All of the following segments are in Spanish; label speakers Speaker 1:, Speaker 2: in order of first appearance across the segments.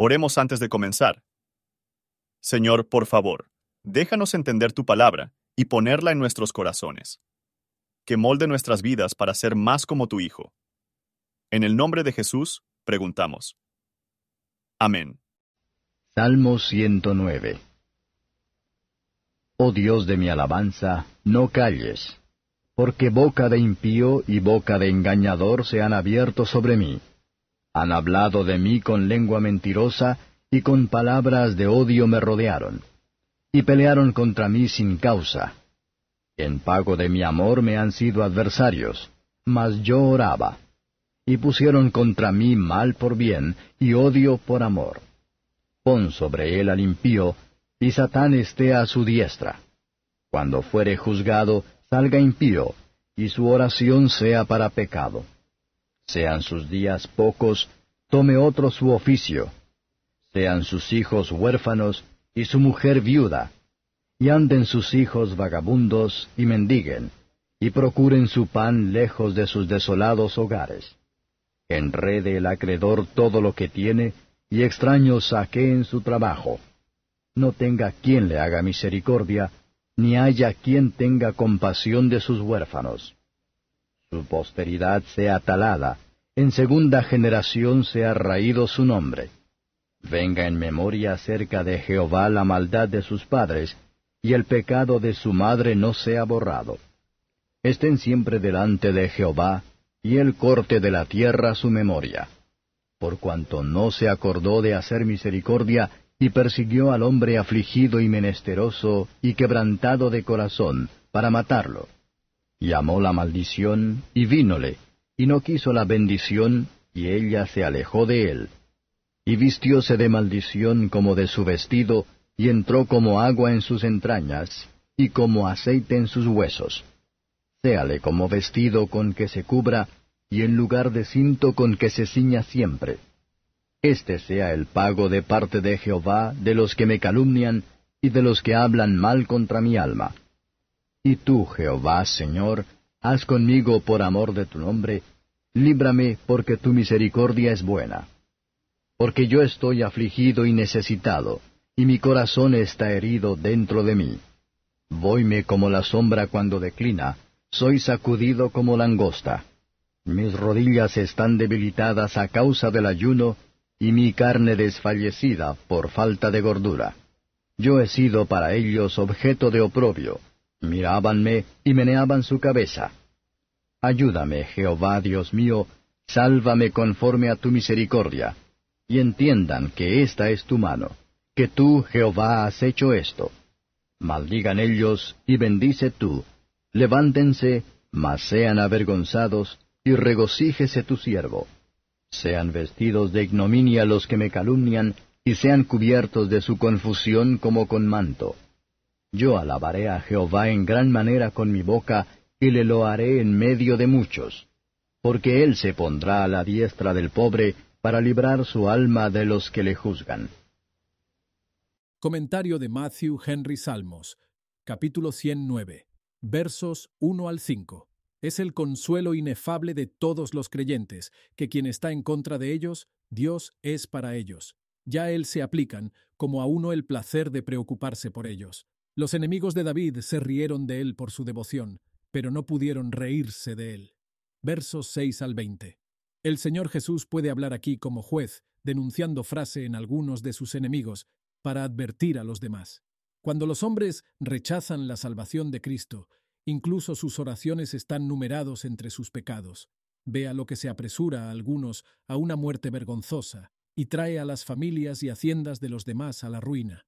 Speaker 1: Oremos antes de comenzar. Señor, por favor, déjanos entender tu palabra y ponerla en nuestros corazones. Que molde nuestras vidas para ser más como tu Hijo. En el nombre de Jesús, preguntamos. Amén.
Speaker 2: Salmo 109 Oh Dios de mi alabanza, no calles, porque boca de impío y boca de engañador se han abierto sobre mí. Han hablado de mí con lengua mentirosa, y con palabras de odio me rodearon. Y pelearon contra mí sin causa. En pago de mi amor me han sido adversarios, mas yo oraba. Y pusieron contra mí mal por bien, y odio por amor. Pon sobre él al impío, y Satán esté a su diestra. Cuando fuere juzgado, salga impío, y su oración sea para pecado. Sean sus días pocos, tome otro su oficio. Sean sus hijos huérfanos, y su mujer viuda. Y anden sus hijos vagabundos, y mendiguen, y procuren su pan lejos de sus desolados hogares. Enrede el acreedor todo lo que tiene, y extraños saqueen su trabajo no tenga quien le haga misericordia, ni haya quien tenga compasión de sus huérfanos. Su posteridad sea talada, en segunda generación sea raído su nombre. Venga en memoria acerca de Jehová la maldad de sus padres, y el pecado de su madre no sea borrado. Estén siempre delante de Jehová, y él corte de la tierra su memoria. Por cuanto no se acordó de hacer misericordia, y persiguió al hombre afligido y menesteroso y quebrantado de corazón, para matarlo. Y amó la maldición, y vínole, y no quiso la bendición, y ella se alejó de él. Y vistióse de maldición como de su vestido, y entró como agua en sus entrañas, y como aceite en sus huesos. Séale como vestido con que se cubra, y en lugar de cinto con que se ciña siempre este sea el pago de parte de Jehová de los que me calumnian y de los que hablan mal contra mi alma. Y tú, Jehová, Señor, haz conmigo por amor de tu nombre, líbrame porque tu misericordia es buena. Porque yo estoy afligido y necesitado, y mi corazón está herido dentro de mí. Voyme como la sombra cuando declina, soy sacudido como langosta. Mis rodillas están debilitadas a causa del ayuno, y mi carne desfallecida por falta de gordura. Yo he sido para ellos objeto de oprobio, mirábanme y meneaban su cabeza. Ayúdame, Jehová Dios mío, sálvame conforme a tu misericordia, y entiendan que esta es tu mano, que tú, Jehová, has hecho esto. Maldigan ellos y bendice tú, levántense, mas sean avergonzados, y regocíjese tu siervo. Sean vestidos de ignominia los que me calumnian, y sean cubiertos de su confusión como con manto. Yo alabaré a Jehová en gran manera con mi boca, y le loaré en medio de muchos. Porque él se pondrá a la diestra del pobre, para librar su alma de los que le juzgan.
Speaker 3: Comentario de Matthew Henry Salmos, capítulo 109, versos 1 al 5 es el consuelo inefable de todos los creyentes, que quien está en contra de ellos, Dios es para ellos. Ya él se aplican, como a uno el placer de preocuparse por ellos. Los enemigos de David se rieron de él por su devoción, pero no pudieron reírse de él. Versos 6 al 20. El Señor Jesús puede hablar aquí como juez, denunciando frase en algunos de sus enemigos, para advertir a los demás. Cuando los hombres rechazan la salvación de Cristo Incluso sus oraciones están numerados entre sus pecados. Vea lo que se apresura a algunos a una muerte vergonzosa y trae a las familias y haciendas de los demás a la ruina.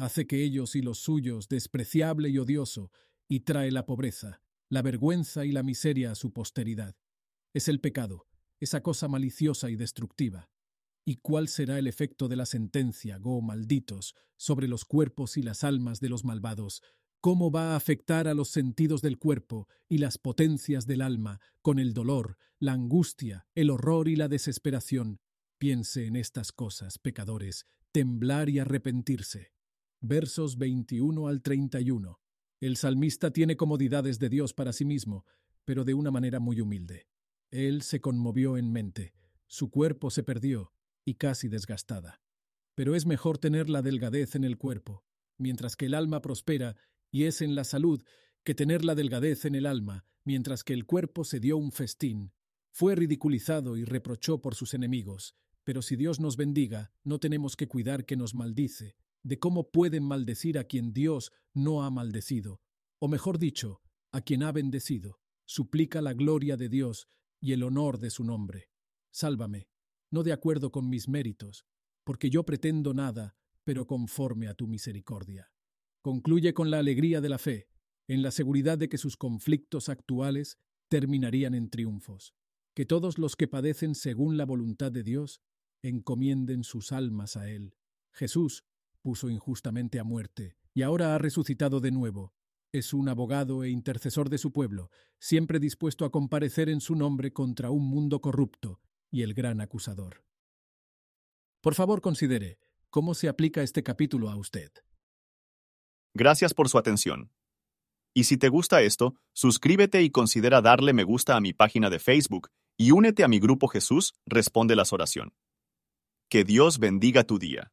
Speaker 3: Hace que ellos y los suyos despreciable y odioso y trae la pobreza, la vergüenza y la miseria a su posteridad. Es el pecado, esa cosa maliciosa y destructiva. ¿Y cuál será el efecto de la sentencia, go malditos, sobre los cuerpos y las almas de los malvados, cómo va a afectar a los sentidos del cuerpo y las potencias del alma con el dolor, la angustia, el horror y la desesperación. Piense en estas cosas, pecadores, temblar y arrepentirse. Versos 21 al 31. El salmista tiene comodidades de Dios para sí mismo, pero de una manera muy humilde. Él se conmovió en mente, su cuerpo se perdió y casi desgastada. pero es mejor tener la delgadez en el cuerpo, mientras que el alma prospera y es en la salud, que tener la delgadez en el alma, mientras que el cuerpo se dio un festín. Fue ridiculizado y reprochó por sus enemigos, pero si Dios nos bendiga, no tenemos que cuidar que nos maldice, de cómo pueden maldecir a quien Dios no ha maldecido, o mejor dicho, a quien ha bendecido. Suplica la gloria de Dios y el honor de su nombre. Sálvame, no de acuerdo con mis méritos, porque yo pretendo nada, pero conforme a tu misericordia. Concluye con la alegría de la fe, en la seguridad de que sus conflictos actuales terminarían en triunfos, que todos los que padecen según la voluntad de Dios encomienden sus almas a Él. Jesús puso injustamente a muerte, y ahora ha resucitado de nuevo. Es un abogado e intercesor de su pueblo, siempre dispuesto a comparecer en su nombre contra un mundo corrupto y el gran acusador. Por favor, considere cómo se aplica este capítulo a usted.
Speaker 1: Gracias por su atención. Y si te gusta esto, suscríbete y considera darle me gusta a mi página de Facebook y únete a mi grupo Jesús Responde las Oración. Que Dios bendiga tu día.